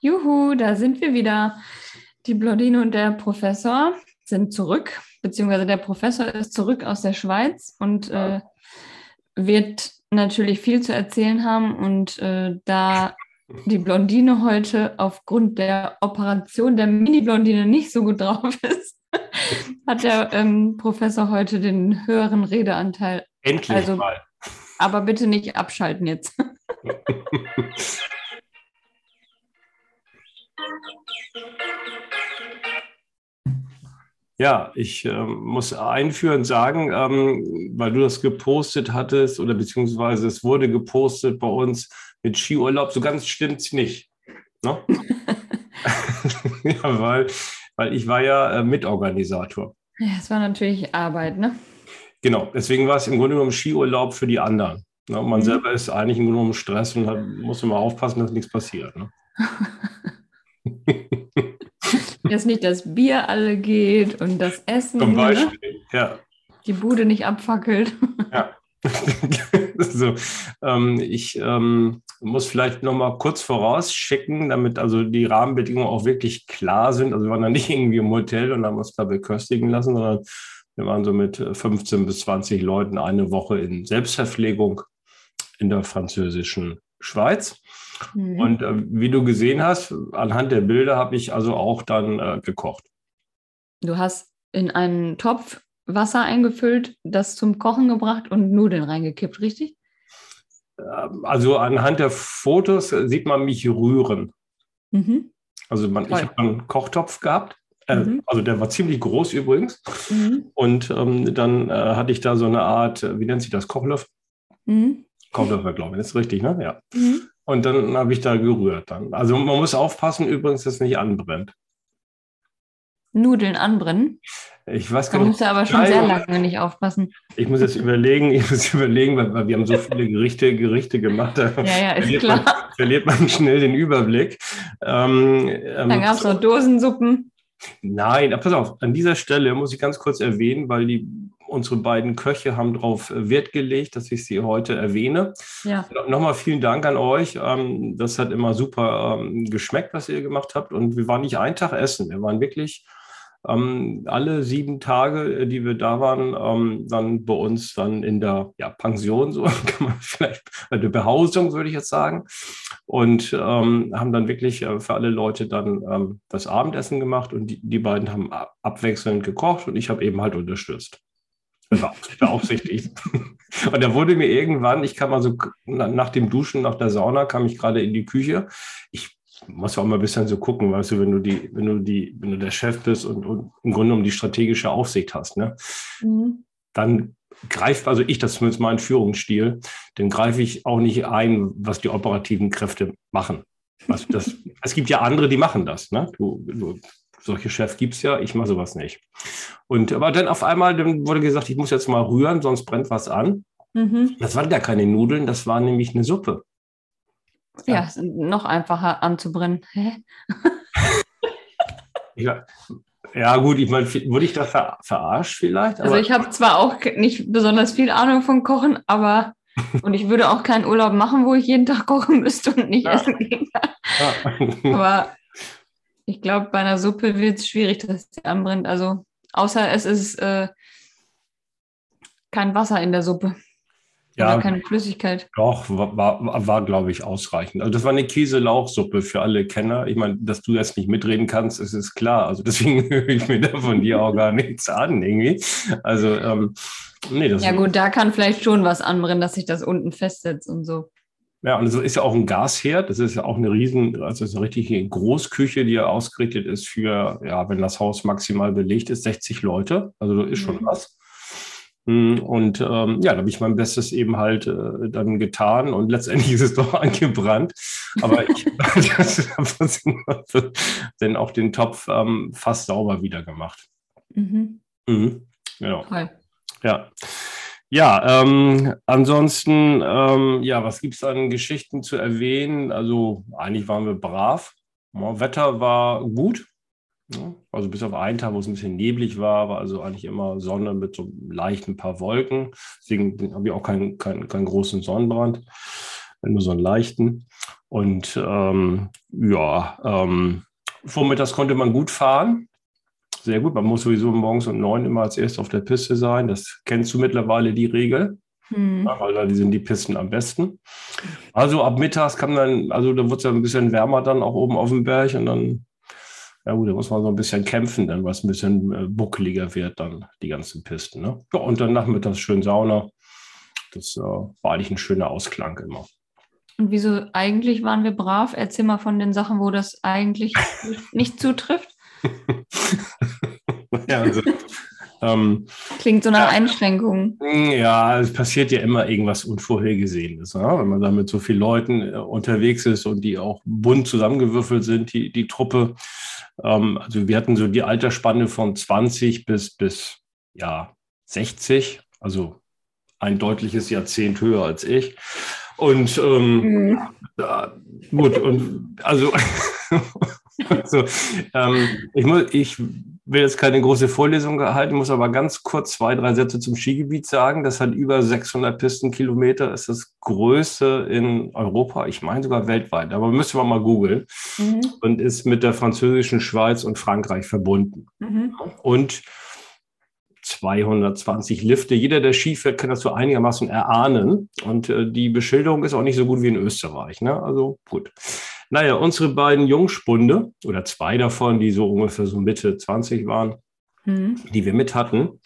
Juhu, da sind wir wieder. Die Blondine und der Professor sind zurück, beziehungsweise der Professor ist zurück aus der Schweiz und äh, wird natürlich viel zu erzählen haben. Und äh, da die Blondine heute aufgrund der Operation der Mini-Blondine nicht so gut drauf ist, hat der ähm, Professor heute den höheren Redeanteil. Endlich also, mal. Aber bitte nicht abschalten jetzt. Ja, ich äh, muss einführend sagen, ähm, weil du das gepostet hattest oder beziehungsweise es wurde gepostet bei uns mit Skiurlaub, so ganz stimmt es nicht. Ne? ja, weil, weil ich war ja äh, Mitorganisator. Ja, es war natürlich Arbeit, ne? Genau, deswegen war es im Grunde genommen Skiurlaub für die anderen. Ne? Man mhm. selber ist eigentlich im Grunde genommen Stress und hat, muss immer aufpassen, dass nichts passiert. Ne? Dass nicht das Bier alle geht und das Essen. Zum ne? Beispiel, ne? ja. Die Bude nicht abfackelt. Ja. so, ähm, ich ähm, muss vielleicht noch mal kurz vorausschicken, damit also die Rahmenbedingungen auch wirklich klar sind. Also wir waren da nicht irgendwie im Hotel und haben uns da beköstigen lassen, sondern wir waren so mit 15 bis 20 Leuten eine Woche in Selbstverpflegung in der französischen Schweiz. Mhm. Und äh, wie du gesehen hast, anhand der Bilder habe ich also auch dann äh, gekocht. Du hast in einen Topf Wasser eingefüllt, das zum Kochen gebracht und Nudeln reingekippt, richtig? Ähm, also anhand der Fotos sieht man mich rühren. Mhm. Also man, ich habe einen Kochtopf gehabt. Äh, mhm. Also der war ziemlich groß übrigens. Mhm. Und ähm, dann äh, hatte ich da so eine Art, wie nennt sich das, Kochlöffel? Kochlöffel, glaube ich, das ist richtig, ne? Ja. Mhm. Und dann habe ich da gerührt dann. Also man muss aufpassen, übrigens, dass es nicht anbrennt. Nudeln anbrennen? Ich weiß gar nicht. Da musst du aber schon sehr lange nicht aufpassen. Ich muss jetzt überlegen, ich muss überlegen, weil, wir haben so viele Gerichte, Gerichte gemacht. Da ja, ja, ist verliert klar. Man, verliert man schnell den Überblick. Ähm, ähm Dann gab es noch Dosensuppen. Nein, pass auf, an dieser Stelle muss ich ganz kurz erwähnen, weil die unsere beiden Köche haben darauf äh, Wert gelegt, dass ich sie heute erwähne. Ja. Nochmal vielen Dank an euch. Ähm, das hat immer super ähm, geschmeckt, was ihr gemacht habt. Und wir waren nicht einen Tag essen. Wir waren wirklich ähm, alle sieben Tage, äh, die wir da waren, dann bei uns dann in der ja, Pension, so kann man vielleicht, eine Behausung, würde ich jetzt sagen. Und haben dann wirklich äh, für alle Leute dann das Abendessen gemacht und die, die beiden haben abwechselnd gekocht und ich habe eben halt unterstützt beaufsichtigt. Und da wurde mir irgendwann, ich kam also nach dem Duschen, nach der Sauna, kam ich gerade in die Küche. Ich muss auch mal ein bisschen so gucken, weißt du, wenn du die, wenn du die, wenn du der Chef bist und, und im Grunde um die strategische Aufsicht hast, ne? Mhm. Dann greift, also ich, das ist zumindest mein Führungsstil, dann greife ich auch nicht ein, was die operativen Kräfte machen. Was, das, es gibt ja andere, die machen das. Ne? Du, du solche Chefs gibt es ja, ich mache sowas nicht. Und aber dann auf einmal dann wurde gesagt, ich muss jetzt mal rühren, sonst brennt was an. Mhm. Das waren ja keine Nudeln, das war nämlich eine Suppe. Ja, ja noch einfacher anzubrennen. Hä? ja, ja, gut, ich meine, wurde ich da ver verarscht vielleicht? also ich habe zwar auch nicht besonders viel Ahnung von Kochen, aber und ich würde auch keinen Urlaub machen, wo ich jeden Tag kochen müsste und nicht ja. essen gehen kann. Ja. Aber ich glaube, bei einer Suppe wird es schwierig, dass sie anbrennt. Also außer es ist äh, kein Wasser in der Suppe. Ja, Oder keine Flüssigkeit. Doch, war, war, war glaube ich, ausreichend. Also das war eine Käse-Lauchsuppe für alle Kenner. Ich meine, dass du jetzt nicht mitreden kannst, ist, ist klar. Also deswegen höre ich mir da von dir auch gar nichts an, irgendwie. Also, ähm, nee, das Ja gut, da kann vielleicht schon was anbrennen, dass sich das unten festsetzt und so. Ja, und es ist ja auch ein Gasherd. Das ist ja auch eine riesen, also eine richtige Großküche, die ja ausgerichtet ist für, ja, wenn das Haus maximal belegt ist, 60 Leute. Also das ist schon mhm. was. Hm, und ähm, ja, da habe ich mein Bestes eben halt äh, dann getan und letztendlich ist es doch angebrannt. Aber ich habe dann auch den Topf ähm, fast sauber wieder gemacht. Mhm. Mhm. Genau. Toll. Ja. Ja, ähm, ansonsten, ähm, ja, was gibt es an Geschichten zu erwähnen? Also eigentlich waren wir brav. Ja, Wetter war gut. Ja, also bis auf einen Tag, wo es ein bisschen neblig war, war also eigentlich immer Sonne mit so leichten paar Wolken. Deswegen habe ich auch keinen, keinen, keinen großen Sonnenbrand, nur so einen leichten. Und ähm, ja, ähm, vormittags konnte man gut fahren. Sehr gut. Man muss sowieso morgens um neun immer als erst auf der Piste sein. Das kennst du mittlerweile die Regel. Hm. Ja, weil da sind die Pisten am besten. Also ab mittags kann dann, also da wird es ja ein bisschen wärmer dann auch oben auf dem Berg und dann, ja gut, da muss man so ein bisschen kämpfen, dann was ein bisschen äh, buckeliger wird dann die ganzen Pisten. Ne? Ja, und dann nachmittags schön Sauna. Das äh, war eigentlich ein schöner Ausklang immer. Und wieso eigentlich waren wir brav? Erzähl mal von den Sachen, wo das eigentlich nicht zutrifft. ja, also, ähm, Klingt so nach ja, Einschränkungen. Ja, es passiert ja immer irgendwas Unvorhergesehenes. Ne? Wenn man da mit so vielen Leuten äh, unterwegs ist und die auch bunt zusammengewürfelt sind, die, die Truppe. Ähm, also wir hatten so die Altersspanne von 20 bis, bis ja, 60, also ein deutliches Jahrzehnt höher als ich. Und ähm, mhm. ja, gut, und also, also ähm, ich, muss, ich will jetzt keine große Vorlesung halten, muss aber ganz kurz zwei, drei Sätze zum Skigebiet sagen. Das hat über 600 Pistenkilometer, ist das größte in Europa, ich meine sogar weltweit, aber müsste man mal googeln mhm. und ist mit der französischen Schweiz und Frankreich verbunden. Mhm. Und 220 Lifte. Jeder, der Ski fährt, kann das so einigermaßen erahnen. Und äh, die Beschilderung ist auch nicht so gut wie in Österreich. Ne? Also gut. Naja, unsere beiden Jungspunde oder zwei davon, die so ungefähr so Mitte 20 waren, mhm. die wir mit hatten,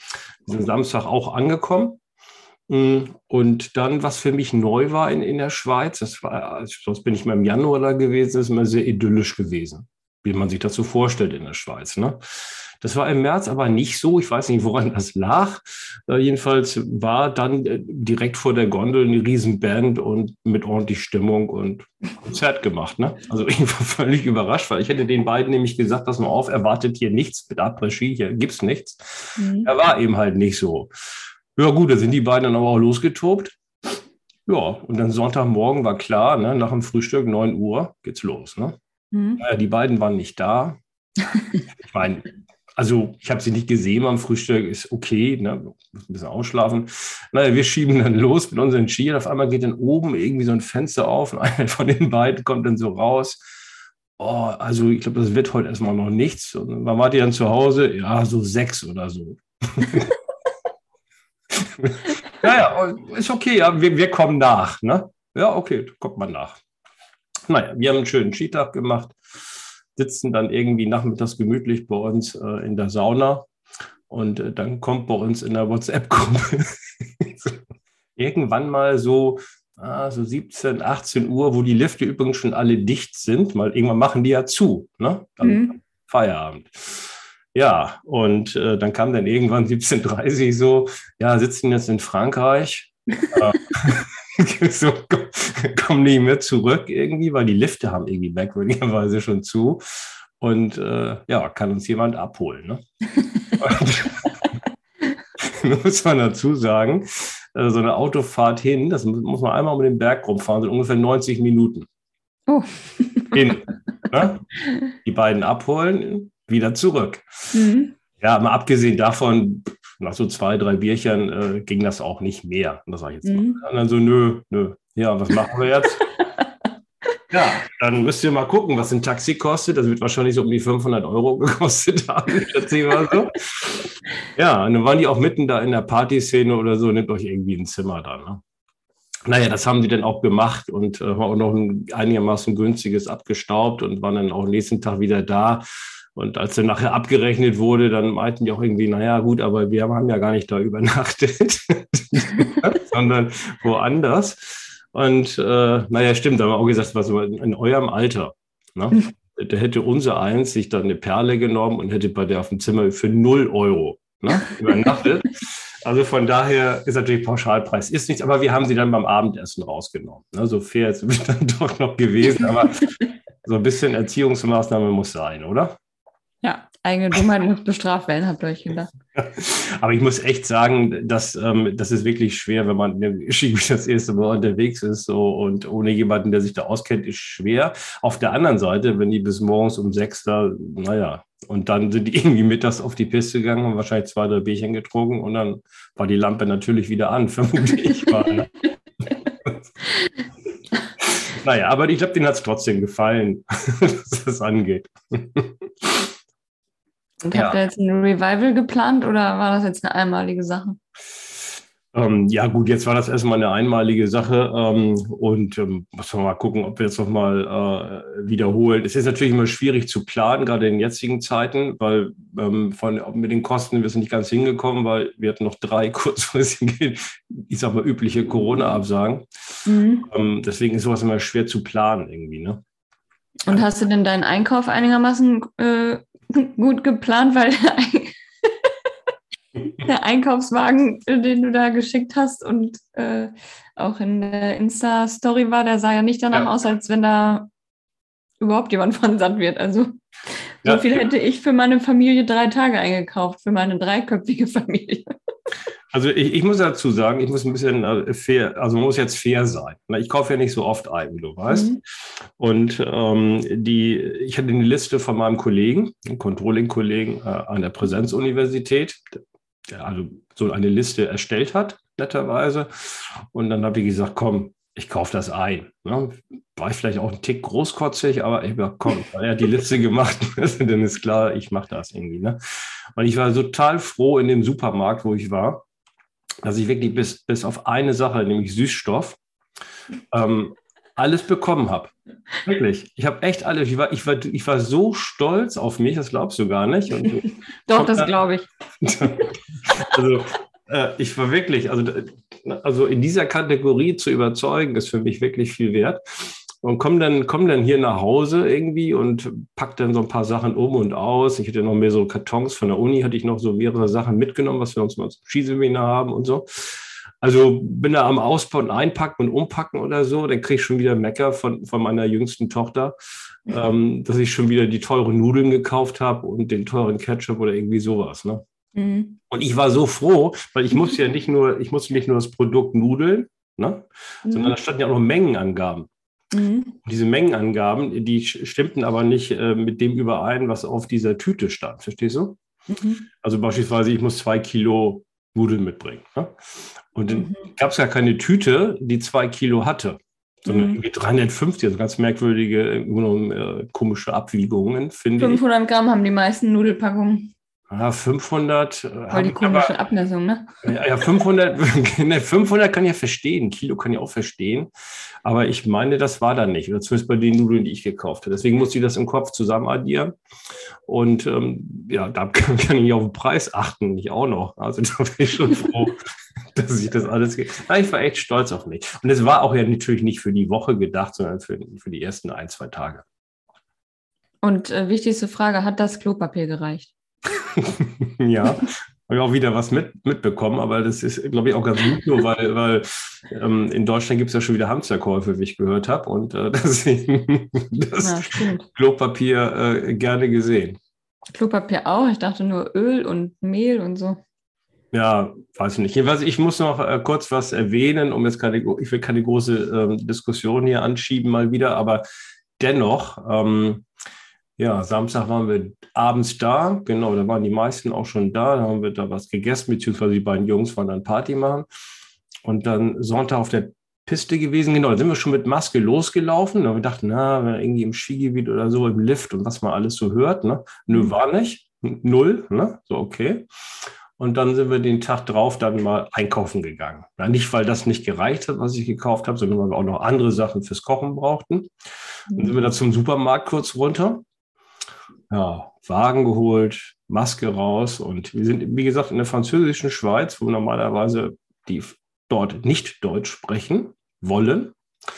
sind Samstag auch angekommen. Mm, und dann, was für mich neu war in, in der Schweiz, das war, also sonst bin ich mal im Januar da gewesen, ist immer sehr idyllisch gewesen, wie man sich das so vorstellt in der Schweiz. Ne? Das war im März aber nicht so. Ich weiß nicht, woran das lag. Äh, jedenfalls war dann äh, direkt vor der Gondel eine Riesenband und mit ordentlich Stimmung und Konzert gemacht. Ne? Also ich war völlig überrascht, weil ich hätte den beiden nämlich gesagt, pass mal auf, erwartet hier nichts mit Après-Ski, hier gibt's nichts. Mhm. Er war eben halt nicht so. Ja gut, da sind die beiden dann aber auch losgetobt. Ja, und dann Sonntagmorgen war klar, ne, nach dem Frühstück, 9 Uhr, geht's los. Ne? Mhm. Naja, die beiden waren nicht da. ich meine, also ich habe sie nicht gesehen beim Frühstück, ist okay, ne? muss ein bisschen ausschlafen. Naja, wir schieben dann los mit unseren Skiern. Auf einmal geht dann oben irgendwie so ein Fenster auf und einer von den beiden kommt dann so raus. Oh, also ich glaube, das wird heute erstmal noch nichts. Und wann wart ihr dann zu Hause? Ja, so sechs oder so. naja, ist okay, ja, wir, wir kommen nach. Ne? Ja, okay, kommt man nach. Naja, wir haben einen schönen Skitag gemacht sitzen dann irgendwie nachmittags gemütlich bei uns äh, in der Sauna und äh, dann kommt bei uns in der WhatsApp-Gruppe irgendwann mal so, ah, so 17, 18 Uhr, wo die Lifte übrigens schon alle dicht sind, weil irgendwann machen die ja zu, ne? Dann mhm. Feierabend. Ja, und äh, dann kam dann irgendwann 17.30 Uhr so, ja, sitzen jetzt in Frankreich. so, kommen nicht mehr zurück irgendwie, weil die Lifte haben irgendwie merkwürdigerweise schon zu. Und äh, ja, kann uns jemand abholen. Ne? muss man dazu sagen, äh, so eine Autofahrt hin, das muss man einmal um den Berg rumfahren, sind ungefähr 90 Minuten. Oh. hin. Ne? Die beiden abholen, wieder zurück. Mhm. Ja, mal abgesehen davon, nach so zwei, drei Bierchen äh, ging das auch nicht mehr. Das sage ich jetzt mhm. mal. Und dann so, nö, nö. Ja, was machen wir jetzt? ja, dann müsst ihr mal gucken, was ein Taxi kostet. Das wird wahrscheinlich so um die 500 Euro gekostet haben, schätze ich mal so. Ja, und dann waren die auch mitten da in der Partyszene oder so, nehmt euch irgendwie ein Zimmer da. Ne? Naja, das haben die dann auch gemacht und äh, auch noch ein einigermaßen günstiges abgestaubt und waren dann auch nächsten Tag wieder da. Und als dann nachher abgerechnet wurde, dann meinten die auch irgendwie, naja, gut, aber wir haben ja gar nicht da übernachtet, sondern woanders. Und äh, naja, stimmt, da haben wir auch gesagt, was in, in eurem Alter. Ne? Da hätte unser eins sich dann eine Perle genommen und hätte bei der auf dem Zimmer für 0 Euro ne, übernachtet. Also von daher ist natürlich Pauschalpreis ist nichts, aber wir haben sie dann beim Abendessen rausgenommen. Ne? So fair ist es dann doch noch gewesen, aber so ein bisschen Erziehungsmaßnahme muss sein, oder? Ja, eigene Dummheit muss bestraft werden, habt ihr euch gedacht. Aber ich muss echt sagen, dass, ähm, das ist wirklich schwer, wenn man das erste Mal unterwegs ist so, und ohne jemanden, der sich da auskennt, ist schwer. Auf der anderen Seite, wenn die bis morgens um sechs da, naja, und dann sind die irgendwie mittags auf die Piste gegangen, haben wahrscheinlich zwei, drei Bierchen getrunken und dann war die Lampe natürlich wieder an, vermute ich mal. Naja, aber ich glaube, denen hat es trotzdem gefallen, was das angeht. Und habt ihr jetzt ein Revival geplant oder war das jetzt eine einmalige Sache? Ähm, ja, gut, jetzt war das erstmal eine einmalige Sache ähm, und ähm, muss man mal gucken, ob wir jetzt nochmal äh, wiederholen. Es ist natürlich immer schwierig zu planen, gerade in jetzigen Zeiten, weil ähm, von, mit den Kosten wir sind nicht ganz hingekommen, weil wir hatten noch drei kurzfristige, ich sag mal, übliche Corona-Absagen. Mhm. Ähm, deswegen ist sowas immer schwer zu planen irgendwie. Ne? Und hast du denn deinen Einkauf einigermaßen äh, gut geplant, weil der Einkaufswagen, den du da geschickt hast und äh, auch in der Insta-Story war, der sah ja nicht danach ja. aus, als wenn da überhaupt jemand von satt wird. Also so ja. viel hätte ich für meine Familie drei Tage eingekauft, für meine dreiköpfige Familie. Also ich, ich muss dazu sagen, ich muss ein bisschen äh, fair, also man muss jetzt fair sein. Ich kaufe ja nicht so oft ein, wie du weißt. Mhm. Und ähm, die, ich hatte eine Liste von meinem Kollegen, einem Controlling-Kollegen äh, an der Präsenzuniversität, der also so eine Liste erstellt hat, netterweise. Und dann habe ich gesagt, komm, ich kaufe das ein. Ne? War ich vielleicht auch ein Tick großkotzig, aber ich habe komm, er hat die Liste gemacht, dann ist klar, ich mache das irgendwie. Ne? Und ich war total froh in dem Supermarkt, wo ich war, dass ich wirklich bis, bis auf eine Sache, nämlich Süßstoff, ähm, alles bekommen habe. Wirklich. Ich habe echt alles. Ich war, ich, war, ich war so stolz auf mich, das glaubst du gar nicht. Und Doch, das glaube ich. also, äh, ich war wirklich, also, also in dieser Kategorie zu überzeugen, ist für mich wirklich viel wert. Und komme dann, komm dann hier nach Hause irgendwie und pack dann so ein paar Sachen um und aus. Ich hatte noch mehr so Kartons von der Uni, hatte ich noch so mehrere Sachen mitgenommen, was wir uns mal zum Skiseminar haben und so. Also bin da am Ausbauen, Einpacken und Umpacken oder so, dann kriege ich schon wieder Mecker von, von meiner jüngsten Tochter, ähm, dass ich schon wieder die teuren Nudeln gekauft habe und den teuren Ketchup oder irgendwie sowas. Ne? Mhm. Und ich war so froh, weil ich musste ja nicht nur, ich musste nicht nur das Produkt Nudeln, ne? Mhm. sondern da standen ja auch noch Mengenangaben. Mhm. Diese Mengenangaben, die stimmten aber nicht äh, mit dem überein, was auf dieser Tüte stand. Verstehst du? Mhm. Also beispielsweise, ich muss zwei Kilo Nudeln mitbringen. Ne? Und dann mhm. gab es ja keine Tüte, die zwei Kilo hatte, sondern mhm. irgendwie 350, also ganz merkwürdige, äh, komische Abwiegungen, finde 500 ich. Gramm haben die meisten Nudelpackungen. Ja, 500. Äh, Voll die komische aber, Abmessung, ne? Ja, 500, 500 kann ich ja verstehen, Kilo kann ich auch verstehen, aber ich meine, das war da nicht, oder zumindest bei den Nudeln, die ich gekauft habe. Deswegen musste ich das im Kopf zusammen addieren und ähm, ja, da kann, kann, ich auf den Preis achten, nicht auch noch. Also da bin ich schon froh, dass ich das alles. Ja, ich war echt stolz auf mich. Und es war auch ja natürlich nicht für die Woche gedacht, sondern für, für die ersten ein, zwei Tage. Und äh, wichtigste Frage: Hat das Klopapier gereicht? ja, habe ich auch wieder was mit, mitbekommen, aber das ist, glaube ich, auch ganz gut, nur weil, weil ähm, in Deutschland gibt es ja schon wieder Hamsterkäufe, wie ich gehört habe. Und äh, deswegen das ja, Klopapier äh, gerne gesehen. Klopapier auch? Ich dachte nur Öl und Mehl und so. Ja, weiß ich nicht. Jedenfalls, ich muss noch äh, kurz was erwähnen, um jetzt keine, ich will keine große ähm, Diskussion hier anschieben mal wieder, aber dennoch, ähm, ja, Samstag waren wir abends da, genau, da waren die meisten auch schon da, da haben wir da was gegessen, beziehungsweise die beiden Jungs waren dann Party machen. Und dann Sonntag auf der Piste gewesen, genau, da sind wir schon mit Maske losgelaufen. Und wir dachten, na, irgendwie im Skigebiet oder so, im Lift und was man alles so hört. Ne? Nö, mhm. war nicht. Null, ne? So, okay. Und dann sind wir den Tag drauf dann mal einkaufen gegangen. Ja, nicht, weil das nicht gereicht hat, was ich gekauft habe, sondern weil wir auch noch andere Sachen fürs Kochen brauchten. Dann sind wir da zum Supermarkt kurz runter ja, Wagen geholt, Maske raus und wir sind, wie gesagt, in der französischen Schweiz, wo normalerweise die dort nicht Deutsch sprechen wollen.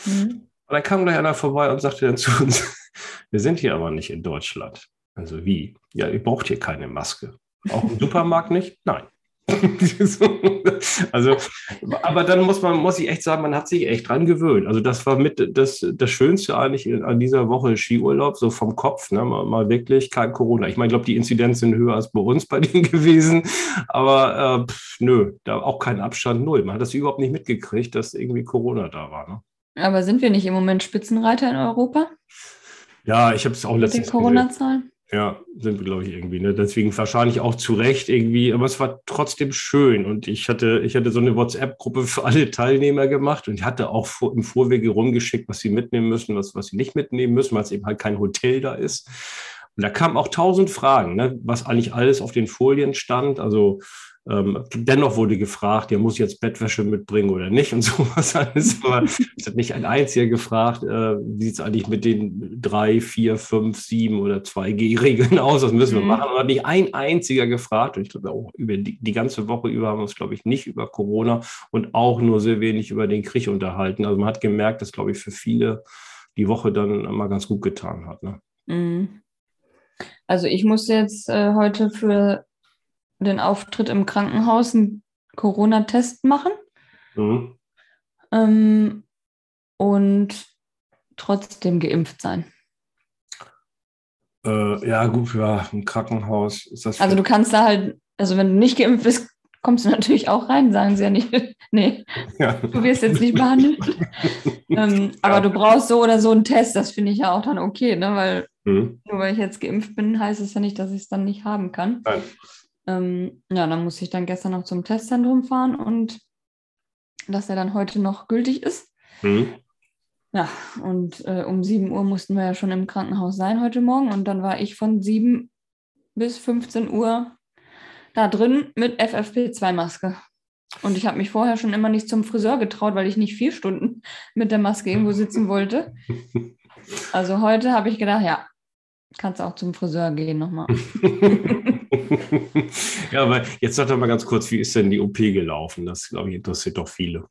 Mhm. Und dann kam gleich einer vorbei und sagte dann zu uns, wir sind hier aber nicht in Deutschland. Also wie? Ja, ihr braucht hier keine Maske. Auch im Supermarkt nicht? Nein. also, aber dann muss man, muss ich echt sagen, man hat sich echt dran gewöhnt. Also das war mit das, das Schönste eigentlich an dieser Woche Skiurlaub, so vom Kopf, ne? mal, mal wirklich kein Corona. Ich meine, ich glaube, die Inzidenz sind höher als bei uns bei denen gewesen, aber äh, pff, nö, da auch kein Abstand null. Man hat das überhaupt nicht mitgekriegt, dass irgendwie Corona da war. Ne? Aber sind wir nicht im Moment Spitzenreiter in Europa? Ja, ich habe es auch letztens. Corona-Zahlen? Ja, sind wir, glaube ich, irgendwie. Ne? Deswegen wahrscheinlich auch zu Recht irgendwie, aber es war trotzdem schön. Und ich hatte, ich hatte so eine WhatsApp-Gruppe für alle Teilnehmer gemacht und ich hatte auch vor, im Vorwege rumgeschickt, was sie mitnehmen müssen, was, was sie nicht mitnehmen müssen, weil es eben halt kein Hotel da ist. Und da kamen auch tausend Fragen, ne? was eigentlich alles auf den Folien stand. Also ähm, dennoch wurde gefragt, ja, muss ich jetzt Bettwäsche mitbringen oder nicht und sowas alles. Aber es hat nicht ein einziger gefragt, äh, wie sieht es eigentlich mit den drei, vier, fünf, sieben oder zwei G-Regeln aus? Was müssen wir mhm. machen? Hat nicht ein einziger gefragt. Und ich glaube, auch über die, die ganze Woche über haben wir uns, glaube ich, nicht über Corona und auch nur sehr wenig über den Krieg unterhalten. Also man hat gemerkt, dass, glaube ich, für viele die Woche dann mal ganz gut getan hat. Ne? Mhm. Also ich musste jetzt äh, heute für den Auftritt im Krankenhaus einen Corona-Test machen. Mhm. Ähm, und trotzdem geimpft sein. Äh, ja, gut, ja, im Krankenhaus ist das. Also du kannst da halt, also wenn du nicht geimpft bist, kommst du natürlich auch rein, sagen sie ja nicht. nee, ja. du wirst jetzt nicht behandelt. ähm, aber ja. du brauchst so oder so einen Test, das finde ich ja auch dann okay, ne? Weil mhm. nur weil ich jetzt geimpft bin, heißt es ja nicht, dass ich es dann nicht haben kann. Nein. Ähm, ja, dann muss ich dann gestern noch zum Testzentrum fahren und dass er dann heute noch gültig ist. Mhm. Ja, und äh, um 7 Uhr mussten wir ja schon im Krankenhaus sein heute Morgen und dann war ich von 7 bis 15 Uhr da drin mit FFP2-Maske. Und ich habe mich vorher schon immer nicht zum Friseur getraut, weil ich nicht vier Stunden mit der Maske irgendwo sitzen wollte. Also heute habe ich gedacht, ja, kannst auch zum Friseur gehen nochmal. ja, aber jetzt sag doch mal ganz kurz, wie ist denn die OP gelaufen? Das, glaube ich, interessiert doch viele.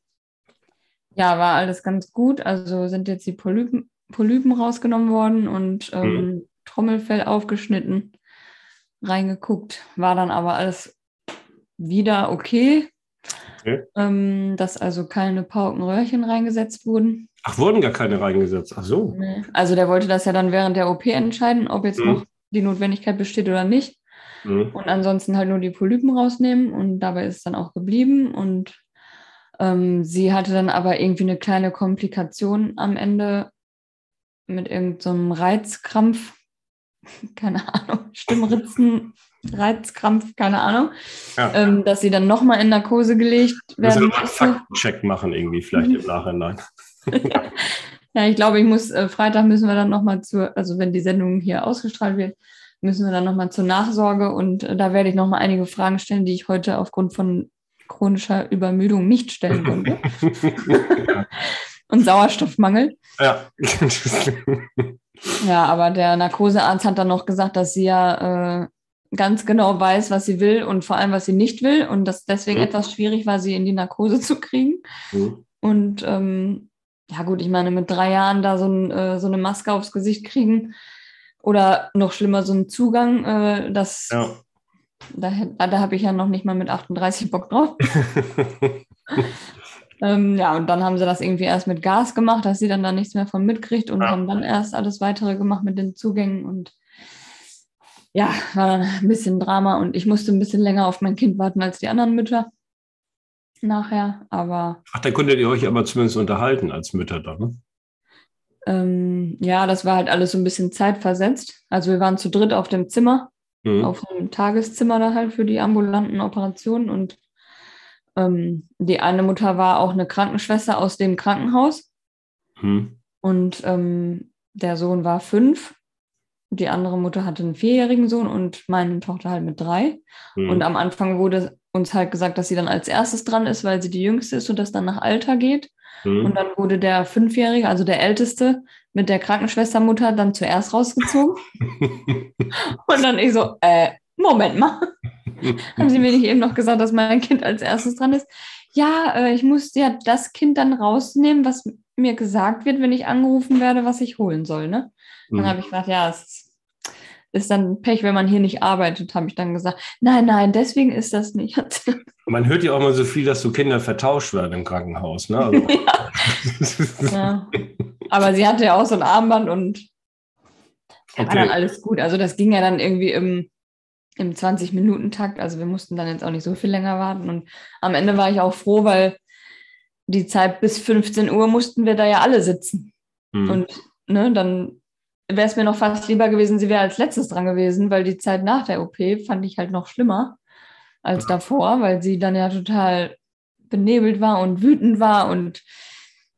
Ja, war alles ganz gut. Also sind jetzt die Polypen, Polypen rausgenommen worden und ähm, mhm. Trommelfell aufgeschnitten, reingeguckt. War dann aber alles wieder okay. okay. Ähm, dass also keine Paukenröhrchen reingesetzt wurden. Ach, wurden gar keine reingesetzt. Ach so. Nee. Also der wollte das ja dann während der OP entscheiden, ob jetzt mhm. noch die Notwendigkeit besteht oder nicht. Mhm. Und ansonsten halt nur die Polypen rausnehmen und dabei ist es dann auch geblieben. Und ähm, sie hatte dann aber irgendwie eine kleine Komplikation am Ende mit irgendeinem so Reizkrampf, keine Ahnung, Stimmritzen, Reizkrampf, keine Ahnung, ja. ähm, dass sie dann nochmal in Narkose gelegt werden musste. Faktencheck machen irgendwie vielleicht im Nachhinein. Ja, ich glaube, ich muss, äh, Freitag müssen wir dann nochmal zur, also wenn die Sendung hier ausgestrahlt wird, müssen wir dann nochmal zur Nachsorge und äh, da werde ich nochmal einige Fragen stellen, die ich heute aufgrund von chronischer Übermüdung nicht stellen konnte. und Sauerstoffmangel. Ja. ja, aber der Narkosearzt hat dann noch gesagt, dass sie ja äh, ganz genau weiß, was sie will und vor allem, was sie nicht will und dass deswegen mhm. etwas schwierig war, sie in die Narkose zu kriegen. Mhm. Und ähm, ja gut, ich meine, mit drei Jahren da so, ein, äh, so eine Maske aufs Gesicht kriegen, oder noch schlimmer, so ein Zugang, äh, das, ja. da, da habe ich ja noch nicht mal mit 38 Bock drauf. ähm, ja, und dann haben sie das irgendwie erst mit Gas gemacht, dass sie dann da nichts mehr von mitkriegt und ja. haben dann erst alles weitere gemacht mit den Zugängen und ja, war dann ein bisschen Drama und ich musste ein bisschen länger auf mein Kind warten als die anderen Mütter nachher, aber. Ach, da konntet ihr euch aber zumindest unterhalten als Mütter dann, ne? ähm, ja, das war halt alles so ein bisschen zeitversetzt. Also wir waren zu dritt auf dem Zimmer, mhm. auf einem Tageszimmer da halt für die ambulanten Operationen und ähm, die eine Mutter war auch eine Krankenschwester aus dem Krankenhaus mhm. und ähm, der Sohn war fünf. Die andere Mutter hatte einen vierjährigen Sohn und meine Tochter halt mit drei. Mhm. Und am Anfang wurde uns halt gesagt, dass sie dann als erstes dran ist, weil sie die jüngste ist und das dann nach Alter geht. Mhm. Und dann wurde der Fünfjährige, also der Älteste, mit der Krankenschwestermutter dann zuerst rausgezogen. und dann ich so, äh, Moment mal. Haben Sie mir nicht eben noch gesagt, dass mein Kind als erstes dran ist? Ja, äh, ich muss ja das Kind dann rausnehmen, was mir gesagt wird, wenn ich angerufen werde, was ich holen soll. Ne? Dann mhm. habe ich gesagt, ja, es ist ist dann Pech, wenn man hier nicht arbeitet, habe ich dann gesagt. Nein, nein, deswegen ist das nicht. Man hört ja auch mal so viel, dass so Kinder vertauscht werden im Krankenhaus. Ne? Also. ja. ja. Aber sie hatte ja auch so ein Armband und okay. war dann alles gut. Also das ging ja dann irgendwie im, im 20-Minuten-Takt. Also wir mussten dann jetzt auch nicht so viel länger warten. Und am Ende war ich auch froh, weil die Zeit bis 15 Uhr mussten wir da ja alle sitzen. Mhm. Und ne, dann wäre es mir noch fast lieber gewesen, sie wäre als letztes dran gewesen, weil die Zeit nach der OP fand ich halt noch schlimmer als davor, weil sie dann ja total benebelt war und wütend war und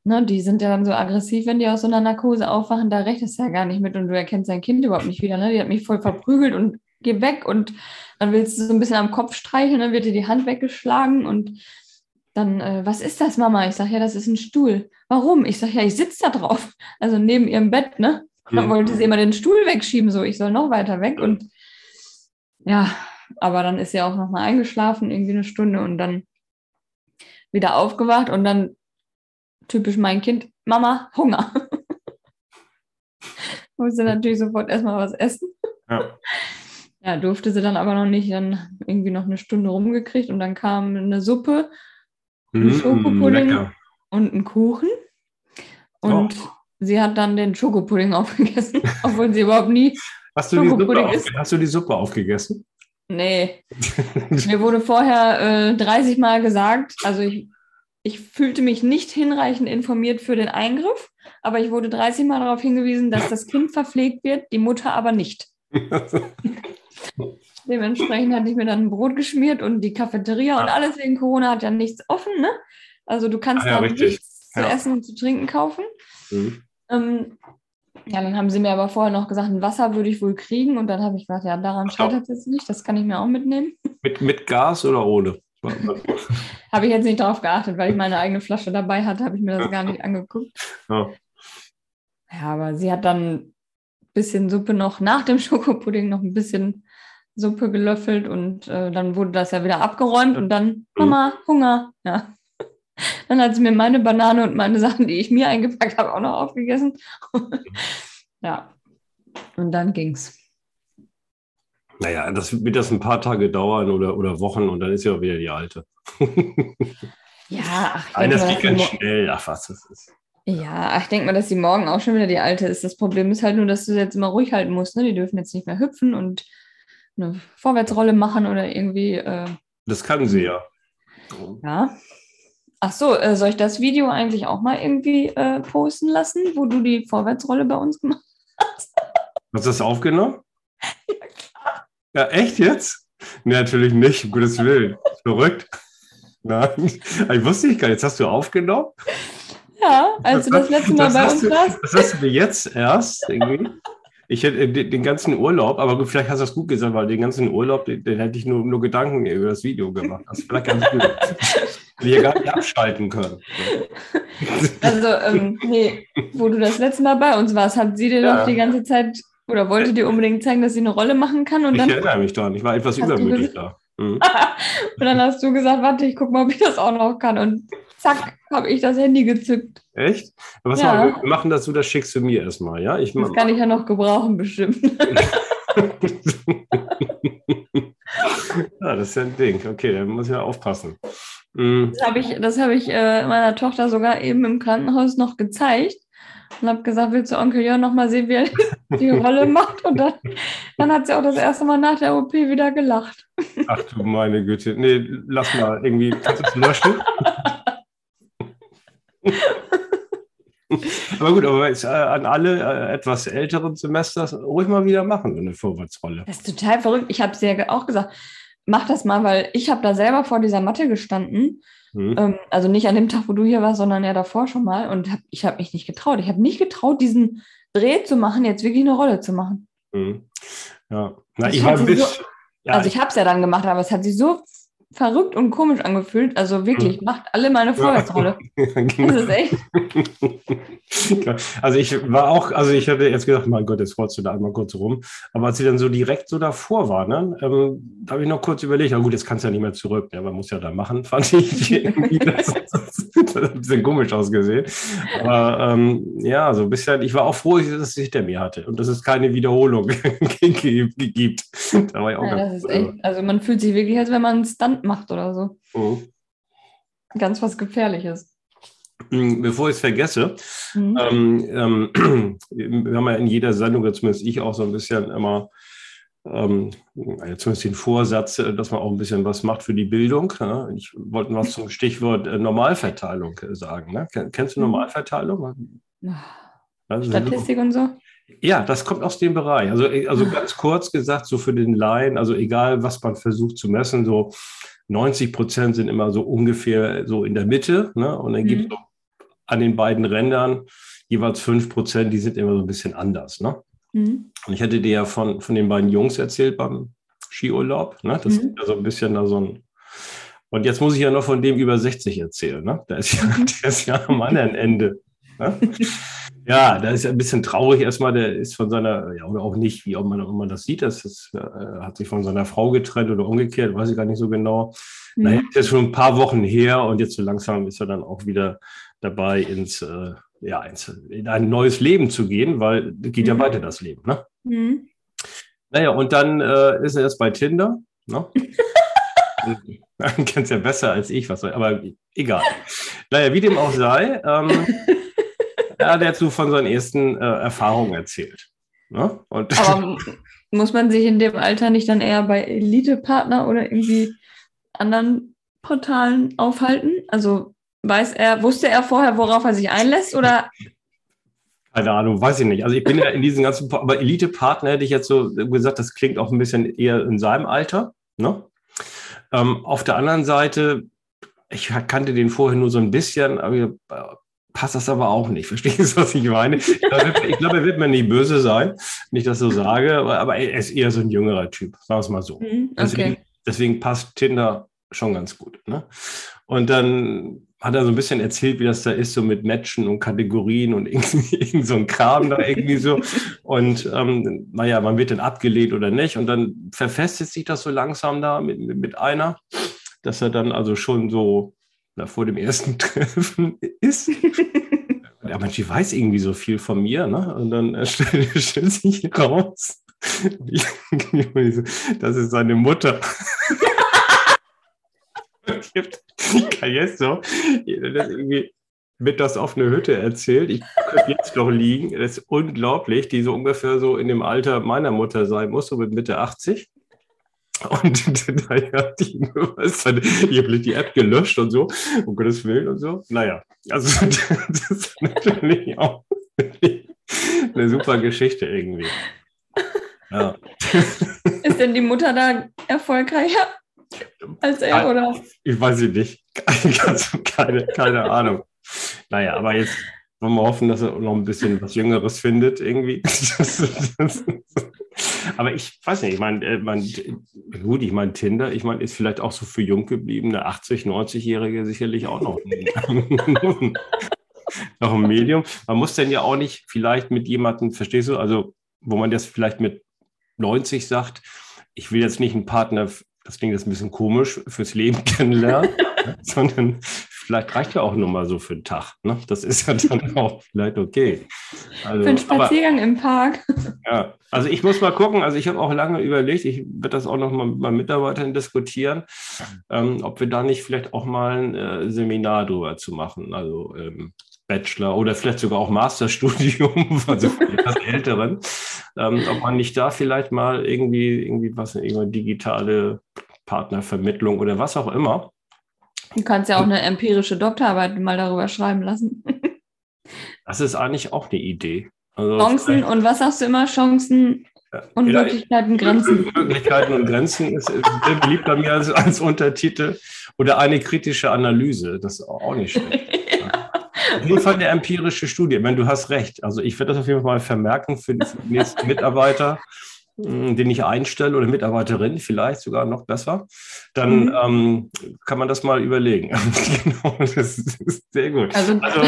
ne, die sind ja dann so aggressiv, wenn die aus so einer Narkose aufwachen, da rechnest du ja gar nicht mit und du erkennst dein Kind überhaupt nicht wieder. Ne? Die hat mich voll verprügelt und geh weg und dann willst du so ein bisschen am Kopf streicheln, dann wird dir die Hand weggeschlagen und dann, äh, was ist das, Mama? Ich sage, ja, das ist ein Stuhl. Warum? Ich sage, ja, ich sitze da drauf. Also neben ihrem Bett, ne? Dann wollte sie immer den Stuhl wegschieben, so, ich soll noch weiter weg. Und ja, aber dann ist sie auch nochmal eingeschlafen, irgendwie eine Stunde und dann wieder aufgewacht und dann typisch mein Kind, Mama, Hunger. Musste natürlich sofort erstmal was essen. Ja. ja, durfte sie dann aber noch nicht, dann irgendwie noch eine Stunde rumgekriegt und dann kam eine Suppe, ein mmh, Schokopudding und ein Kuchen. Und oh. Sie hat dann den Schokopudding aufgegessen, obwohl sie überhaupt nie hast du, die Suppe auf, hast du die Suppe aufgegessen? Nee. Mir wurde vorher äh, 30 Mal gesagt, also ich, ich fühlte mich nicht hinreichend informiert für den Eingriff, aber ich wurde 30 Mal darauf hingewiesen, dass das Kind verpflegt wird, die Mutter aber nicht. Dementsprechend hatte ich mir dann ein Brot geschmiert und die Cafeteria und alles wegen Corona hat ja nichts offen, ne? Also du kannst ah, ja, da nichts ja. zu essen und zu trinken kaufen. Mhm. Ähm, ja, dann haben sie mir aber vorher noch gesagt, ein Wasser würde ich wohl kriegen. Und dann habe ich gesagt, ja, daran scheitert es jetzt nicht. Das kann ich mir auch mitnehmen. Mit, mit Gas oder ohne? habe ich jetzt nicht darauf geachtet, weil ich meine eigene Flasche dabei hatte, habe ich mir das gar nicht angeguckt. Ja. ja, aber sie hat dann ein bisschen Suppe noch nach dem Schokopudding noch ein bisschen Suppe gelöffelt und äh, dann wurde das ja wieder abgeräumt und dann, mhm. Mama, Hunger. Ja. Dann hat sie mir meine Banane und meine Sachen, die ich mir eingepackt habe, auch noch aufgegessen. ja, und dann ging's. Naja, das wird das ein paar Tage dauern oder, oder Wochen und dann ist ja auch wieder die alte. ja, ach, Nein, das geht ganz schnell. Ach, was das ist. Ja, ich denke mal, dass sie morgen auch schon wieder die alte ist. Das Problem ist halt nur, dass du sie jetzt immer ruhig halten musst. Ne? Die dürfen jetzt nicht mehr hüpfen und eine Vorwärtsrolle machen oder irgendwie. Äh, das kann sie ja. Ja, Ach so, äh, soll ich das Video eigentlich auch mal irgendwie äh, posten lassen, wo du die Vorwärtsrolle bei uns gemacht hast? Hast du das aufgenommen? Ja, klar. Ja, echt jetzt? Nee, natürlich nicht, um Gottes Willen. Verrückt. Nein, ich wusste nicht gar nicht. Jetzt hast du aufgenommen? Ja, als du das letzte Mal das bei uns du, warst. Das hast du mir jetzt erst irgendwie. Ich hätte äh, den ganzen Urlaub, aber vielleicht hast du das gut gesagt, weil den ganzen Urlaub, den, den hätte ich nur, nur Gedanken über das Video gemacht. Das ist vielleicht ganz gut. wir gar nicht abschalten können. Also, ähm, nee, wo du das letzte Mal bei uns warst, hat sie dir ja. doch die ganze Zeit oder wollte dir unbedingt zeigen, dass sie eine Rolle machen kann. Und ich dann erinnere mich daran, ich war etwas übermütig da. Mhm. und dann hast du gesagt, warte, ich gucke mal, ob ich das auch noch kann. Und zack, habe ich das Handy gezückt. Echt? Was ja. wir, wir machen das so, das schickst du mir erstmal, ja? Ich das kann ich ja noch gebrauchen, bestimmt. ja, das ist ja ein Ding. Okay, da muss ich ja aufpassen. Mhm. Das habe ich, das hab ich äh, meiner Tochter sogar eben im Krankenhaus noch gezeigt und habe gesagt, willst du Onkel Jörn noch mal sehen, wie er die Rolle macht? Und dann, dann hat sie auch das erste Mal nach der OP wieder gelacht. Ach du meine Güte. Nee, lass mal irgendwie. Kannst du es löschen? aber gut, aber jetzt, äh, an alle äh, etwas älteren Semesters ruhig mal wieder machen, so eine Vorwärtsrolle. Das ist total verrückt. Ich habe es ja auch gesagt, mach das mal, weil ich habe da selber vor dieser Matte gestanden. Mhm. Ähm, also nicht an dem Tag, wo du hier warst, sondern ja davor schon mal. Und hab, ich habe mich nicht getraut. Ich habe nicht getraut, diesen Dreh zu machen, jetzt wirklich eine Rolle zu machen. Mhm. Ja, Na, ich war ein bisschen. So, ja, also ich habe es ja dann gemacht, aber es hat sich so verrückt und komisch angefühlt. Also wirklich, hm. macht alle meine Vorwärtsrolle. Ja, genau. Das ist echt. Also ich war auch, also ich hatte jetzt gedacht, mein Gott, jetzt rollst du da einmal kurz rum. Aber als sie dann so direkt so davor war, ne, ähm, da habe ich noch kurz überlegt, na gut, jetzt kannst du ja nicht mehr zurück. Ja, man muss ja da machen, fand ich irgendwie. Das, das, hat ein bisschen komisch ausgesehen. Aber ähm, ja, so ein bisschen, ich war auch froh, dass ich hinter mir hatte und dass es keine Wiederholung gibt. Da war ich auch ja, das ist echt, also man fühlt sich wirklich, als wenn man einen Stunt macht oder so. Mhm. Ganz was Gefährliches. Hm, bevor ich es vergesse, mhm. ähm, ähm, wir haben ja in jeder Sendung, zumindest ich auch so ein bisschen immer, ähm, zumindest den Vorsatz, äh, dass man auch ein bisschen was macht für die Bildung. Ne? Ich wollte was zum Stichwort äh, Normalverteilung äh, sagen. Ne? Kennst du mhm. Normalverteilung? Also Statistik und so? Ja, das kommt aus dem Bereich. Also, äh, also ganz kurz gesagt, so für den Laien, also egal, was man versucht zu messen, so 90 Prozent sind immer so ungefähr so in der Mitte. Ne? Und dann mhm. gibt es an den beiden Rändern jeweils 5 Prozent, die sind immer so ein bisschen anders. Ne? Mhm. Und ich hatte dir ja von, von den beiden Jungs erzählt beim Skiurlaub. Ne? Das mhm. ist ja so ein bisschen da so ein. Und jetzt muss ich ja noch von dem über 60 erzählen. Ne? Da ist ja, mhm. der ist ja am anderen Ende. Ne? Ja, da ist ja ein bisschen traurig erstmal, der ist von seiner, ja, oder auch nicht, wie auch man, ob man das sieht, das ist, äh, hat sich von seiner Frau getrennt oder umgekehrt, weiß ich gar nicht so genau. Mhm. Naja, ist schon ein paar Wochen her und jetzt so langsam ist er dann auch wieder dabei, ins, äh, ja, ins, in ein neues Leben zu gehen, weil geht mhm. ja weiter das Leben, ne? Mhm. Naja, und dann äh, ist er jetzt bei Tinder, ne? Kennst ja besser als ich, was soll, aber egal. Naja, wie dem auch sei, ähm, er so von seinen ersten äh, Erfahrungen erzählt. Ne? Aber muss man sich in dem Alter nicht dann eher bei Elite-Partner oder irgendwie anderen Portalen aufhalten? Also weiß er, wusste er vorher, worauf er sich einlässt oder? Keine Ahnung, weiß ich nicht. Also ich bin ja in diesen ganzen, aber Elite-Partner hätte ich jetzt so gesagt, das klingt auch ein bisschen eher in seinem Alter. Ne? Ähm, auf der anderen Seite, ich kannte den vorher nur so ein bisschen, aber passt das aber auch nicht. Verstehst du, was ich meine? Ich glaube, glaub, er wird mir nicht böse sein, wenn ich das so sage, aber, er ist eher so ein jüngerer Typ, sagen wir es mal so. Mhm, okay. deswegen, deswegen, passt Tinder schon ganz gut. Ne? Und dann hat er so ein bisschen erzählt, wie das da ist, so mit Matchen und Kategorien und irgendwie so ein Kram da irgendwie so. Und ähm, naja, man wird dann abgelehnt oder nicht. Und dann verfestigt sich das so langsam da mit, mit einer, dass er dann also schon so na, vor dem ersten Treffen ist. Ja, Mensch, die weiß irgendwie so viel von mir, ne? Und dann äh, stellt, stellt sich raus, das ist seine Mutter. Cayesto, das irgendwie mit das auf eine Hütte erzählt. Ich könnte jetzt noch liegen. Das ist unglaublich, die so ungefähr so in dem Alter meiner Mutter sein muss, so mit Mitte 80. Und naja, die, ich habe die App gelöscht und so, um Gottes Willen und so. Naja, also das ist natürlich auch eine super Geschichte irgendwie. Ja. Ist denn die Mutter da erfolgreicher als er, oder? Ich weiß es nicht. Keine, keine Ahnung. Naja, aber jetzt wollen wir hoffen, dass er noch ein bisschen was Jüngeres findet, irgendwie. Aber ich weiß nicht, ich meine, äh, man, gut, ich meine, Tinder, ich meine, ist vielleicht auch so für jung gebliebene 80-, 90-Jährige sicherlich auch noch noch ein Medium. Man muss denn ja auch nicht vielleicht mit jemandem, verstehst du, also wo man das vielleicht mit 90 sagt, ich will jetzt nicht einen Partner, das klingt jetzt ein bisschen komisch, fürs Leben kennenlernen, sondern vielleicht reicht ja auch nur mal so für einen Tag. Ne? Das ist ja dann auch vielleicht okay. Also, für einen Spaziergang aber, im Park. Ja, also ich muss mal gucken. Also ich habe auch lange überlegt, ich werde das auch noch mal mit meinen Mitarbeitern diskutieren, ähm, ob wir da nicht vielleicht auch mal ein äh, Seminar drüber zu machen. Also ähm, Bachelor oder vielleicht sogar auch Masterstudium, also für die Älteren, ähm, ob man nicht da vielleicht mal irgendwie, irgendwie was, irgendeine digitale Partnervermittlung oder was auch immer Du kannst ja auch eine empirische Doktorarbeit mal darüber schreiben lassen. das ist eigentlich auch eine Idee. Also Chancen und was sagst du immer? Chancen und ja, Möglichkeiten, Grenzen. Möglichkeiten und Grenzen ist sehr beliebt bei mir als, als Untertitel. Oder eine kritische Analyse, das ist auch nicht schlecht. ja. Auf jeden Fall eine empirische Studie, wenn du hast recht. Also ich werde das auf jeden Fall vermerken für die nächsten Mitarbeiter. Hm, den ich einstelle oder Mitarbeiterin, vielleicht sogar noch besser, dann mhm. ähm, kann man das mal überlegen. genau, das ist sehr gut. Also, also,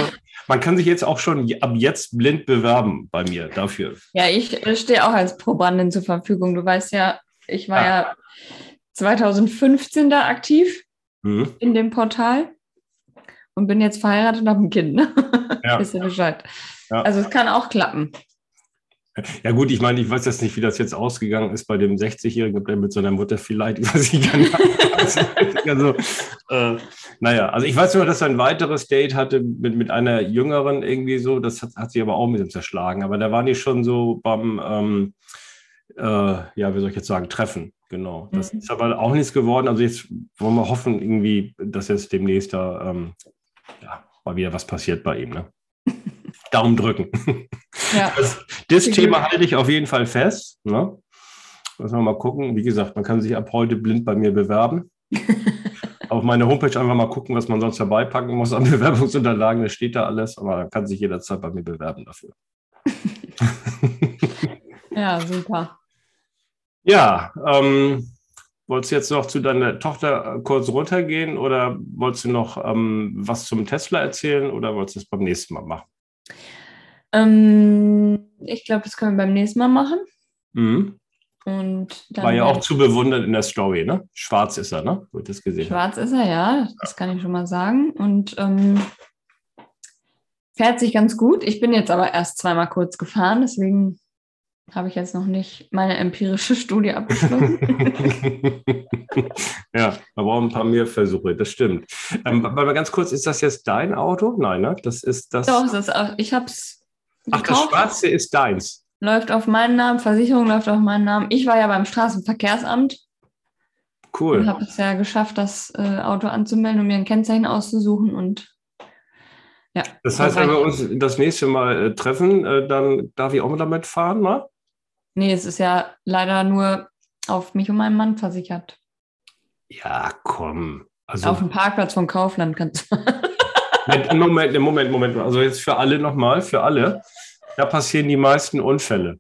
man kann sich jetzt auch schon ab jetzt blind bewerben bei mir dafür. Ja, ich stehe auch als Probandin zur Verfügung. Du weißt ja, ich war ja, ja 2015 da aktiv mhm. in dem Portal und bin jetzt verheiratet und habe ein Kind. Ne? Ja. Wisst ihr Bescheid. Ja. Also es kann auch klappen. Ja gut, ich meine, ich weiß jetzt nicht, wie das jetzt ausgegangen ist bei dem 60-Jährigen, der mit seiner Mutter vielleicht, nicht genau. also, äh, naja, also ich weiß nur, dass er ein weiteres Date hatte mit, mit einer Jüngeren irgendwie so, das hat, hat sie aber auch mit ihm zerschlagen, aber da waren die schon so beim, ähm, äh, ja, wie soll ich jetzt sagen, Treffen, genau. Das mhm. ist aber auch nichts geworden, also jetzt wollen wir hoffen irgendwie, dass jetzt demnächst da, ähm, ja, mal wieder was passiert bei ihm, ne? Daumen drücken. Ja. Das, das Thema halte ich auf jeden Fall fest. Ne? Wir mal gucken. Wie gesagt, man kann sich ab heute blind bei mir bewerben. auf meiner Homepage einfach mal gucken, was man sonst dabei packen muss an Bewerbungsunterlagen. Da steht da alles, aber man kann sich jederzeit bei mir bewerben dafür. ja, super. Ja, ähm, wolltest du jetzt noch zu deiner Tochter kurz runtergehen oder wolltest du noch ähm, was zum Tesla erzählen oder wolltest du es beim nächsten Mal machen? Ähm, ich glaube, das können wir beim nächsten Mal machen. Mhm. Und War ja auch zu bewundern in der Story, ne? Schwarz ist er, ne? Wird das gesehen Schwarz ist er, ja. Das kann ich schon mal sagen. Und ähm, fährt sich ganz gut. Ich bin jetzt aber erst zweimal kurz gefahren, deswegen habe ich jetzt noch nicht meine empirische Studie abgeschlossen. ja, wir brauchen ein paar mehr Versuche, das stimmt. Ähm, aber ganz kurz, ist das jetzt dein Auto? Nein, ne? Das ist das. Doch, das ist auch, ich habe es. Ach, das Schwarze ist deins läuft auf meinen Namen, Versicherung läuft auf meinen Namen. Ich war ja beim Straßenverkehrsamt. Cool. Und habe es ja geschafft, das äh, Auto anzumelden und mir ein Kennzeichen auszusuchen und ja. Das heißt, wenn wir uns das nächste Mal äh, treffen, äh, dann darf ich auch mal damit fahren, ne? Nee, es ist ja leider nur auf mich und meinen Mann versichert. Ja, komm. Also, auf dem Parkplatz von Kaufland kannst du. Moment, Moment, Moment. Also jetzt für alle nochmal, für alle. Da passieren die meisten Unfälle.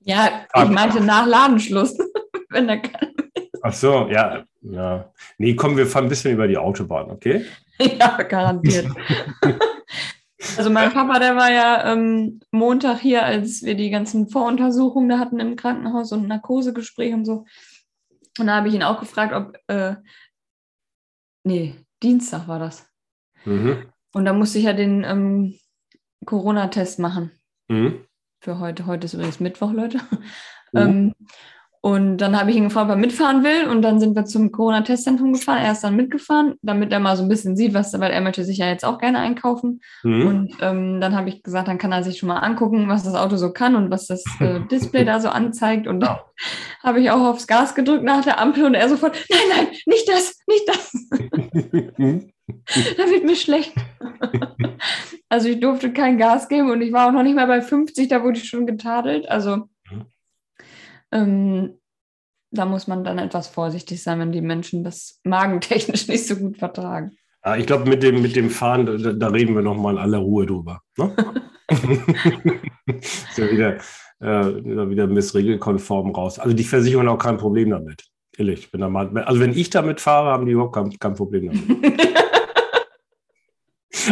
Ja, ich meinte nach Ladenschluss, wenn da keiner Ach so, ja, ja. Nee, komm, wir fahren ein bisschen über die Autobahn, okay? ja, garantiert. also mein Papa, der war ja ähm, Montag hier, als wir die ganzen Voruntersuchungen da hatten im Krankenhaus und Narkosegespräch und so. Und da habe ich ihn auch gefragt, ob, äh, nee, Dienstag war das. Mhm. Und da musste ich ja den ähm, Corona-Test machen. Mhm. Für heute. Heute ist übrigens Mittwoch, Leute. Mhm. Ähm, und dann habe ich ihn gefragt, ob er mitfahren will. Und dann sind wir zum Corona-Testzentrum gefahren. Er ist dann mitgefahren, damit er mal so ein bisschen sieht, was, weil er möchte sich ja jetzt auch gerne einkaufen. Mhm. Und ähm, dann habe ich gesagt, dann kann er sich schon mal angucken, was das Auto so kann und was das äh, Display da so anzeigt. Und dann habe ich auch aufs Gas gedrückt nach der Ampel und er sofort, nein, nein, nicht das, nicht das. da wird mir schlecht. also ich durfte kein Gas geben und ich war auch noch nicht mal bei 50, da wurde ich schon getadelt. Also ähm, da muss man dann etwas vorsichtig sein, wenn die Menschen das magentechnisch nicht so gut vertragen. Ja, ich glaube, mit dem, mit dem Fahren, da, da reden wir nochmal in aller Ruhe drüber. Ne? ist ja wieder, äh, wieder missregelkonform raus. Also die Versicherung hat auch kein Problem damit. Ehrlich, wenn da mal, also wenn ich damit fahre, haben die überhaupt kein, kein Problem damit.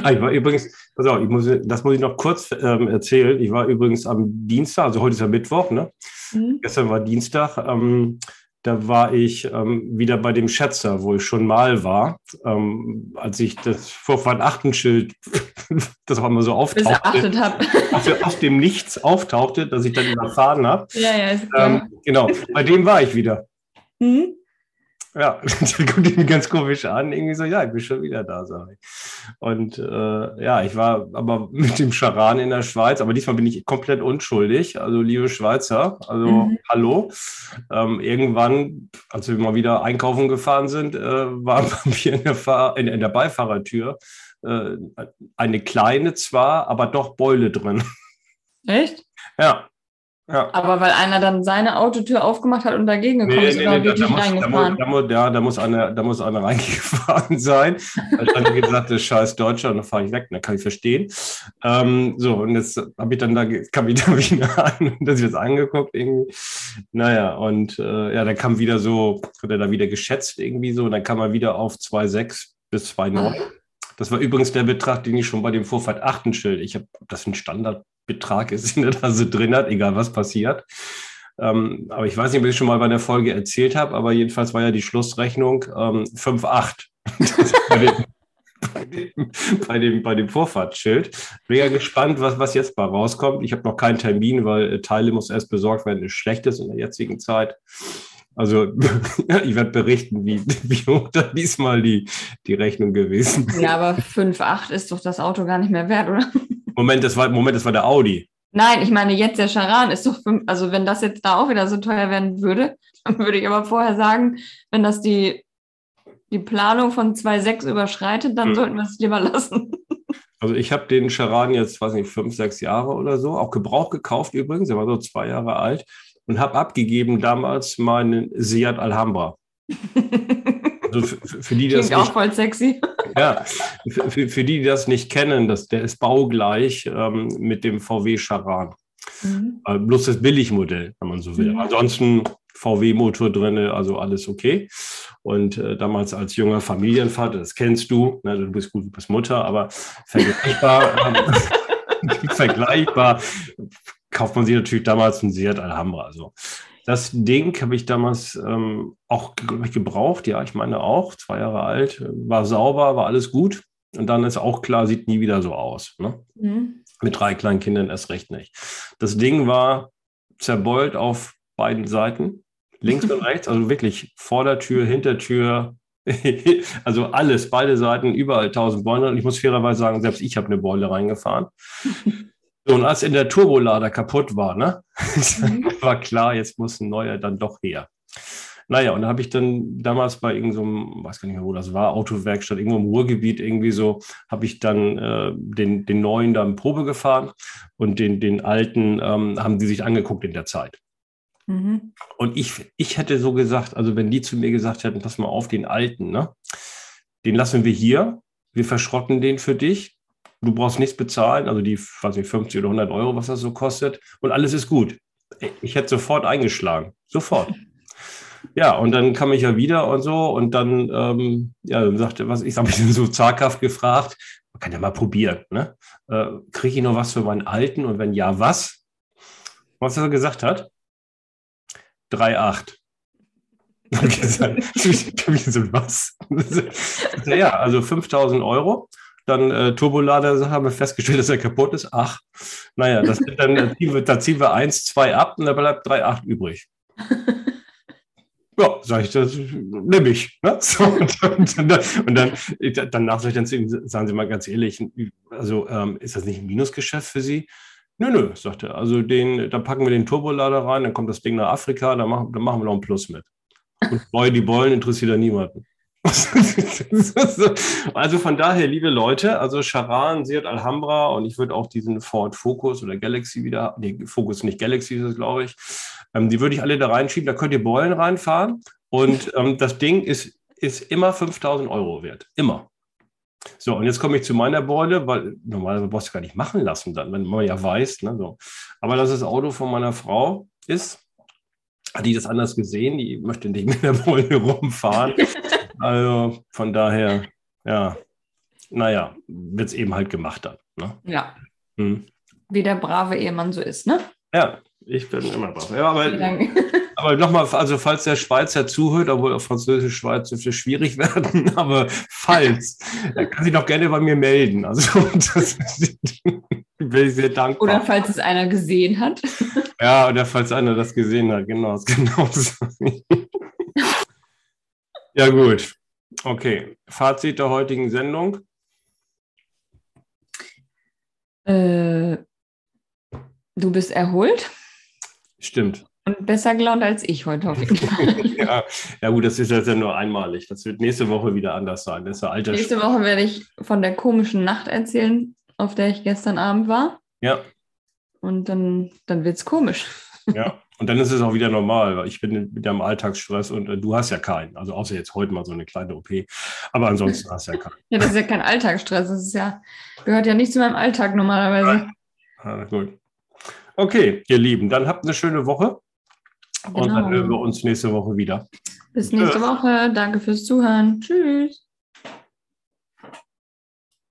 Ah, ich war übrigens, pass auf, ich muss, das muss ich noch kurz ähm, erzählen. Ich war übrigens am Dienstag, also heute ist ja Mittwoch, ne? Mhm. Gestern war Dienstag. Ähm, da war ich ähm, wieder bei dem Schätzer, wo ich schon mal war, ähm, als ich das Vorfahrt-Achtenschild, das auch immer so auftauchte, auf, auf, dem Nichts auftauchte, dass ich dann überfahren habe. Ja, ja, ist klar. Ähm, genau, bei dem war ich wieder. Mhm. Ja, der guckt ihn ganz komisch an, irgendwie so, ja, ich bin schon wieder da, sage ich. Und äh, ja, ich war aber mit dem Charan in der Schweiz, aber diesmal bin ich komplett unschuldig. Also, liebe Schweizer, also mhm. hallo. Ähm, irgendwann, als wir mal wieder einkaufen gefahren sind, äh, war bei mir in der, Fahr in, in der Beifahrertür äh, eine kleine zwar, aber doch Beule drin. Echt? Ja. Ja. Aber weil einer dann seine Autotür aufgemacht hat und dagegen gekommen nee, ist nee, oder nee, wirklich da, da reingefahren? Muss, da, muss, ja, da muss einer, da muss einer reingefahren sein. Weil ich dann gesagt, das scheiß Deutscher, und dann fahre ich weg, dann kann ich verstehen. Ähm, so, und jetzt habe ich dann da, kam ich da wieder an und das jetzt angeguckt irgendwie. Naja, und äh, ja, dann kam wieder so, hat er da wieder geschätzt irgendwie so, und dann kam er wieder auf 2,6 bis 2,9. Das war übrigens der Betrag, den ich schon bei dem Vorfahrt 8 Schild, ich habe, das ein Standard Betrag ist in der Nase drin hat, egal was passiert. Ähm, aber ich weiß nicht, ob ich schon mal bei der Folge erzählt habe, aber jedenfalls war ja die Schlussrechnung ähm, 5,8. bei, dem, bei, dem, bei, dem, bei dem Vorfahrtsschild. Bin ja gespannt, was, was jetzt mal rauskommt. Ich habe noch keinen Termin, weil äh, Teile muss erst besorgt werden, ist schlechtes in der jetzigen Zeit. Also ich werde berichten, wie, wie hoch da diesmal die, die Rechnung gewesen ist. Ja, aber 5,8 ist doch das Auto gar nicht mehr wert, oder? Moment, das war, Moment, das war der Audi. Nein, ich meine, jetzt der Charan ist doch, fünf, also wenn das jetzt da auch wieder so teuer werden würde, dann würde ich aber vorher sagen, wenn das die, die Planung von 2,6 überschreitet, dann hm. sollten wir es lieber lassen. Also ich habe den Charan jetzt, weiß nicht, fünf, sechs Jahre oder so, auch Gebrauch gekauft übrigens, er war so zwei Jahre alt und habe abgegeben damals meinen Seat Alhambra. Also für, für, die, das Klingt nicht, auch voll sexy. Ja, für, für, die, die das nicht kennen, das, der ist baugleich ähm, mit dem VW Charan. Mhm. Äh, bloß das Billigmodell, wenn man so will. Mhm. Ansonsten VW-Motor drin, also alles okay. Und äh, damals als junger Familienvater, das kennst du, ne, du bist gut, du bist Mutter, aber vergleichbar, ähm, vergleichbar kauft man sich natürlich damals einen Seat Alhambra. Also das Ding habe ich damals ähm, auch gebraucht, ja, ich meine auch, zwei Jahre alt, war sauber, war alles gut. Und dann ist auch klar, sieht nie wieder so aus. Ne? Mhm. Mit drei kleinen Kindern erst recht nicht. Das Ding war zerbeult auf beiden Seiten, links und rechts, also wirklich Vordertür, Hintertür, also alles, beide Seiten, überall tausend Beule. Und ich muss fairerweise sagen, selbst ich habe eine Beule reingefahren. So, und als in der Turbolader kaputt war, ne, mhm. war klar, jetzt muss ein neuer dann doch her. Naja, und da habe ich dann damals bei irgendeinem, so weiß gar nicht mehr, wo das war, Autowerkstatt, irgendwo im Ruhrgebiet irgendwie so, habe ich dann äh, den, den neuen dann Probe gefahren und den, den alten ähm, haben die sich angeguckt in der Zeit. Mhm. Und ich, ich hätte so gesagt, also wenn die zu mir gesagt hätten, pass mal auf, den alten, ne, den lassen wir hier, wir verschrotten den für dich, du brauchst nichts bezahlen, also die, weiß nicht, 50 oder 100 Euro, was das so kostet, und alles ist gut. Ich hätte sofort eingeschlagen, sofort. Ja, und dann kam ich ja wieder und so, und dann, ähm, ja, dann sagte, was, ich habe mich dann so zaghaft gefragt, man kann ja mal probieren, ne? Äh, Kriege ich noch was für meinen Alten und wenn ja, was? Was er gesagt hat? 3,8. so, was? ja, also 5000 Euro. Dann äh, Turbolader haben wir festgestellt, dass er kaputt ist. Ach, naja, das dann, da, ziehen wir, da ziehen wir 1, 2 ab und da bleibt 3,8 übrig. Ja, sage ich, das nehme ich. Ne? So, und, dann, und dann, danach sage ich dann sagen Sie mal ganz ehrlich, also ähm, ist das nicht ein Minusgeschäft für Sie? Nö, nö, sagt er. Also den, da packen wir den Turbolader rein, dann kommt das Ding nach Afrika, da machen, da machen wir noch einen Plus mit. Und Boy, die Bollen interessiert ja niemanden. also von daher, liebe Leute, also Charan, Seat Alhambra und ich würde auch diesen Ford Focus oder Galaxy wieder, nee, Focus nicht Galaxy ist es, glaube ich, ähm, die würde ich alle da reinschieben, da könnt ihr Beulen reinfahren und ähm, das Ding ist, ist immer 5000 Euro wert, immer. So, und jetzt komme ich zu meiner Beule, weil normalerweise brauchst du gar nicht machen lassen dann, wenn man ja weiß. Ne, so. Aber dass das Auto von meiner Frau ist, hat die das anders gesehen, die möchte nicht mit der Beule rumfahren. also von daher, ja, naja, wird es eben halt gemacht dann. Ne? Ja. Hm. Wie der brave Ehemann so ist, ne? Ja, ich bin immer brav. Ja, aber aber nochmal, also falls der Schweizer zuhört, obwohl auf Französisch Schweiz dürfte schwierig werden, aber falls, dann kann sich doch gerne bei mir melden. Also das bin ich sehr dankbar. Oder falls es einer gesehen hat. Ja, oder falls einer das gesehen hat, genau. genau. Ja, gut. Okay. Fazit der heutigen Sendung. Äh, du bist erholt. Stimmt. Und besser gelaunt als ich heute auf jeden Fall. ja, ja, gut, das ist jetzt ja nur einmalig. Das wird nächste Woche wieder anders sein. Das ist ja alter nächste Woche werde ich von der komischen Nacht erzählen, auf der ich gestern Abend war. Ja. Und dann, dann wird es komisch. Ja, und dann ist es auch wieder normal, weil ich bin mit dem Alltagsstress und äh, du hast ja keinen. Also außer jetzt heute mal so eine kleine OP. Aber ansonsten hast du ja keinen. ja, das ist ja kein Alltagsstress. Das ist ja, gehört ja nicht zu meinem Alltag normalerweise. Ja, gut. Okay, ihr Lieben, dann habt eine schöne Woche. Genau. Und dann genau. hören wir uns nächste Woche wieder. Bis nächste Woche. Danke fürs Zuhören. Tschüss.